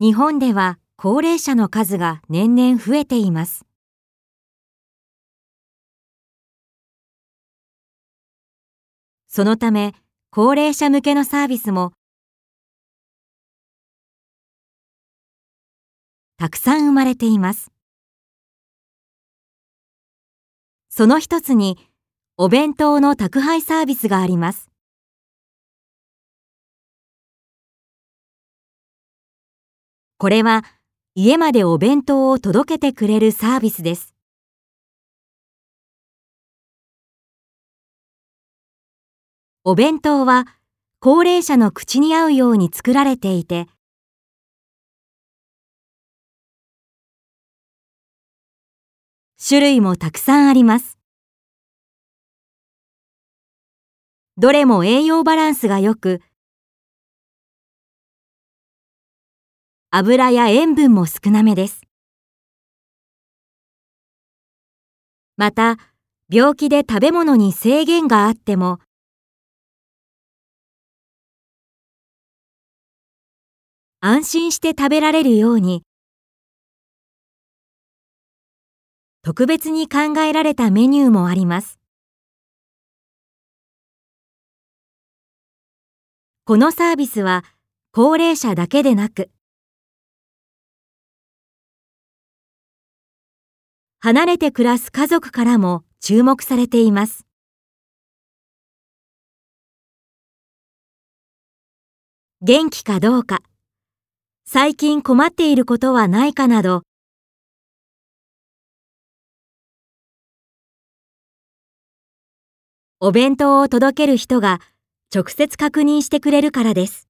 日本では高齢者の数が年々増えています。そのため、高齢者向けのサービスもたくさん生まれています。その一つに、お弁当の宅配サービスがあります。これは家までお弁当を届けてくれるサービスです。お弁当は高齢者の口に合うように作られていて、種類もたくさんあります。どれも栄養バランスが良く、油や塩分も少なめです。また、病気で食べ物に制限があっても、安心して食べられるように、特別に考えられたメニューもあります。このサービスは高齢者だけでなく、離れて暮らす家族からも注目されています。元気かどうか、最近困っていることはないかなど、お弁当を届ける人が直接確認してくれるからです。